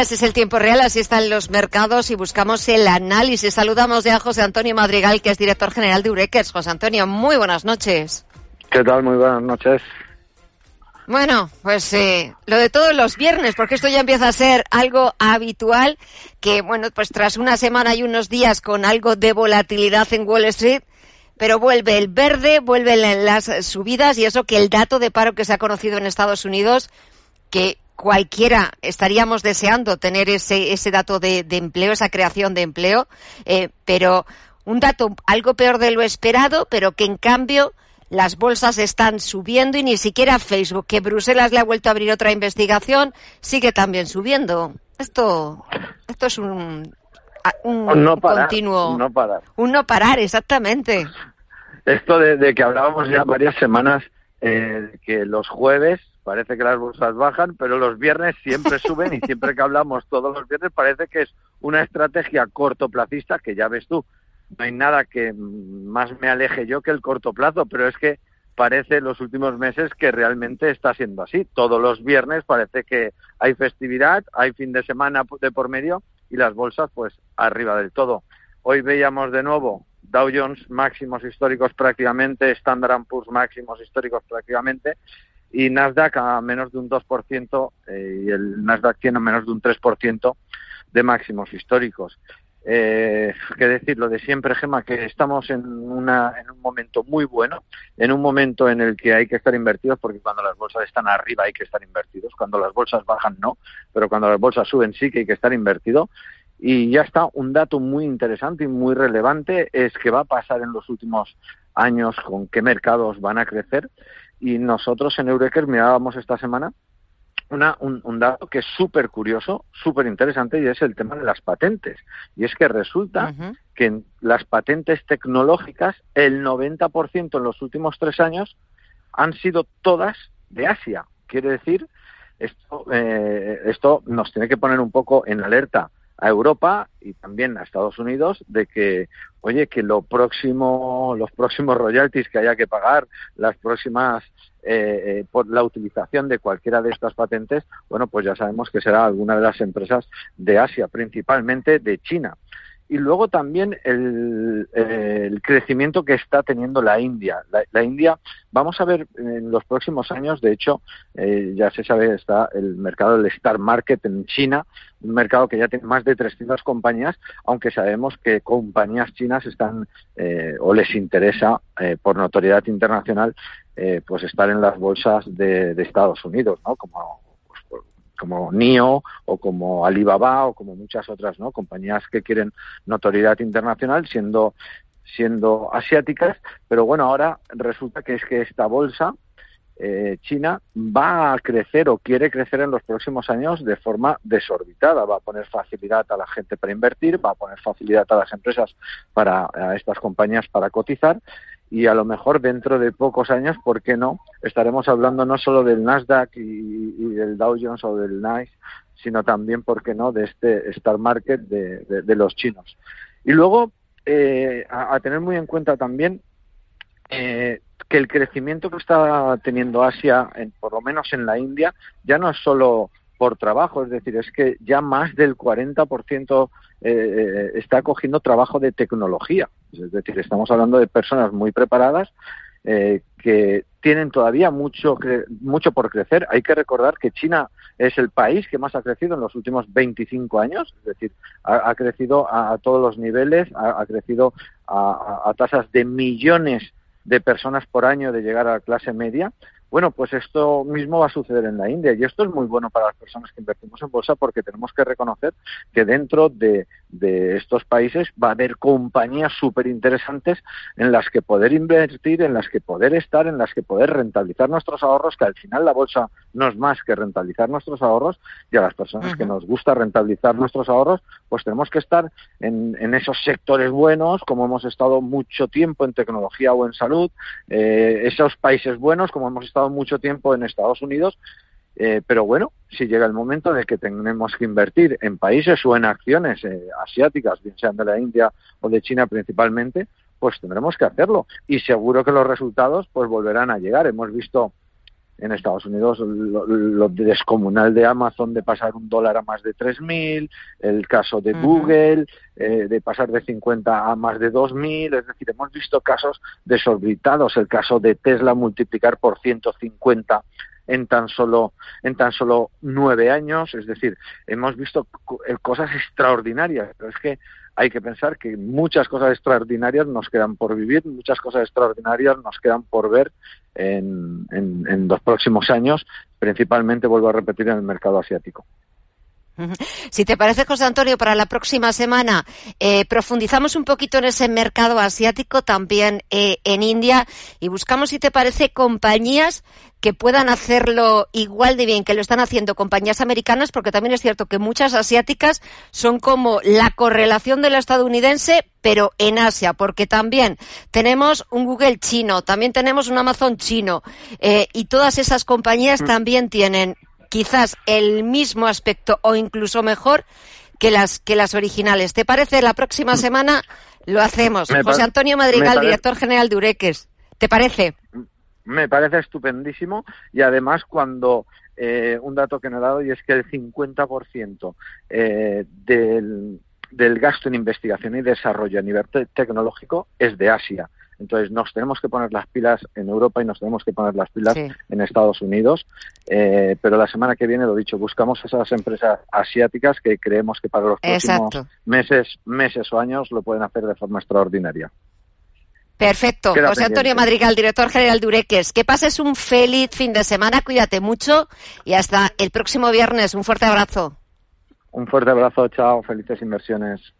Ese es el tiempo real, así están los mercados y buscamos el análisis. Saludamos ya a José Antonio Madrigal, que es director general de Urequers. José Antonio, muy buenas noches. ¿Qué tal? Muy buenas noches. Bueno, pues eh, lo de todos los viernes, porque esto ya empieza a ser algo habitual, que bueno, pues tras una semana y unos días con algo de volatilidad en Wall Street, pero vuelve el verde, vuelven las subidas y eso que el dato de paro que se ha conocido en Estados Unidos, que cualquiera estaríamos deseando tener ese, ese dato de, empleo, esa creación de empleo, eh, pero un dato algo peor de lo esperado, pero que en cambio las bolsas están subiendo y ni siquiera Facebook, que Bruselas le ha vuelto a abrir otra investigación, sigue también subiendo. Esto, esto es un, un, no continuo. Un no parar. Un no parar, exactamente. Esto de, que hablábamos ya varias semanas, eh, que los jueves parece que las bolsas bajan, pero los viernes siempre suben y siempre que hablamos todos los viernes parece que es una estrategia cortoplacista que ya ves tú. No hay nada que más me aleje yo que el corto plazo, pero es que parece en los últimos meses que realmente está siendo así. Todos los viernes parece que hay festividad, hay fin de semana de por medio y las bolsas pues arriba del todo. Hoy veíamos de nuevo Dow Jones máximos históricos prácticamente, Standard Poor's máximos históricos prácticamente y Nasdaq a menos de un 2% eh, y el Nasdaq tiene a menos de un 3% de máximos históricos. Eh, que decir lo de siempre, Gema, que estamos en, una, en un momento muy bueno, en un momento en el que hay que estar invertidos, porque cuando las bolsas están arriba hay que estar invertidos, cuando las bolsas bajan no, pero cuando las bolsas suben sí que hay que estar invertido. Y ya está, un dato muy interesante y muy relevante es que va a pasar en los últimos años con qué mercados van a crecer y nosotros en Eureka mirábamos esta semana una, un, dato que es súper curioso, súper interesante y es el tema de las patentes. Y es que resulta que en las patentes tecnológicas el 90% en los últimos tres años han sido todas de Asia. Quiere decir, esto, eh, esto nos tiene que poner un poco en alerta a Europa y también a Estados Unidos de que, oye, que lo próximo, los próximos royalties que haya que pagar, las próximas eh, eh, por la utilización de cualquiera de estas patentes, bueno, pues ya sabemos que será alguna de las empresas de Asia, principalmente de China y luego también el, crecimiento que está teniendo la India. La, India, vamos a ver en los próximos años, de hecho, eh, ya se sabe, está el mercado del Star Market en China, un mercado que ya tiene más de 300 compañías, aunque sabemos que compañías chinas están eh, o les interesa eh, por notoriedad internacional pues estar en las bolsas de, de Estados Unidos, ¿no? Como como NIO o como Alibaba o como muchas otras ¿no? compañías que quieren notoriedad internacional siendo siendo asiáticas, pero bueno, ahora resulta que es que esta bolsa eh, China va a crecer o quiere crecer en los próximos años de forma desorbitada. Va a poner facilidad a la gente para invertir, va a poner facilidad a las empresas para a estas compañías para cotizar y a lo mejor dentro de pocos años, ¿por qué no? Estaremos hablando no solo del Nasdaq y, del Dow Jones o del NICE, sino también, ¿por qué no?, de este Star Market de, los chinos. Y luego, eh, a, tener muy en cuenta también eh, que el crecimiento que está teniendo Asia, en, por lo menos en la India, ya no es solo por trabajo, es decir, es que ya más del 40% eh, está cogiendo trabajo de tecnología. Es decir, estamos hablando de personas muy preparadas eh, que tienen todavía mucho, mucho por crecer. Hay que recordar que China es el país que más ha crecido en los últimos 25 años, es decir, ha, crecido a, todos los niveles, ha, crecido a, a tasas de millones de personas por año de llegar a la clase media bueno, pues esto mismo va a suceder en la India y esto es muy bueno para las personas que invertimos en bolsa porque tenemos que reconocer que dentro de, estos países va a haber compañías súper interesantes en las que poder invertir, en las que poder estar, en las que poder rentabilizar nuestros ahorros, que al final la bolsa no es más que rentabilizar nuestros ahorros y a las personas que nos gusta rentabilizar nuestros ahorros, pues tenemos que estar en, esos sectores buenos, como hemos estado mucho tiempo en tecnología o en salud, eh, esos países buenos, como hemos estado mucho tiempo en Estados Unidos, eh, pero bueno, si llega el momento de que tenemos que invertir en países o en acciones eh, asiáticas, bien sean de la India o de China principalmente, pues tendremos que hacerlo. Y seguro que los resultados pues volverán a llegar. Hemos visto en Estados Unidos lo, descomunal de Amazon de pasar un dólar a más de 3.000, el caso de Google eh, de pasar de 50 a más de 2.000, es decir, hemos visto casos desorbitados, el caso de Tesla multiplicar por 150 en tan solo en tan solo nueve años, es decir, hemos visto eh, cosas extraordinarias, pero es que hay que pensar que muchas cosas extraordinarias nos quedan por vivir, muchas cosas extraordinarias nos quedan por ver en, en los próximos años, principalmente, vuelvo a repetir, en el mercado asiático. Si te parece, José Antonio, para la próxima semana eh, profundizamos un poquito en ese mercado asiático, también eh, en India, y buscamos, si te parece, compañías que puedan hacerlo igual de bien que lo están haciendo compañías americanas, porque también es cierto que muchas asiáticas son como la correlación de la estadounidense, pero en Asia, porque también tenemos un Google chino, también tenemos un Amazon chino, eh, y todas esas compañías mm. también tienen quizás el mismo aspecto o incluso mejor que las, que las originales. ¿Te parece? La próxima semana lo hacemos. José Antonio Madrigal, director general de Ureques. ¿Te parece? Me parece estupendísimo y además cuando eh, un dato que me he dado y es que el 50% eh, del, del gasto en investigación y desarrollo a nivel tecnológico es de Asia. Entonces nos tenemos que poner las pilas en Europa y nos tenemos que poner las pilas en Estados Unidos. Eh, pero la semana que viene, lo dicho, buscamos esas empresas asiáticas que creemos que para los próximos meses, meses o años lo pueden hacer de forma extraordinaria. Perfecto. José Antonio Madrigal, director general de Ureques. Que pases un feliz fin de semana, cuídate mucho y hasta el próximo viernes. Un fuerte abrazo. Un fuerte abrazo, chao, felices inversiones.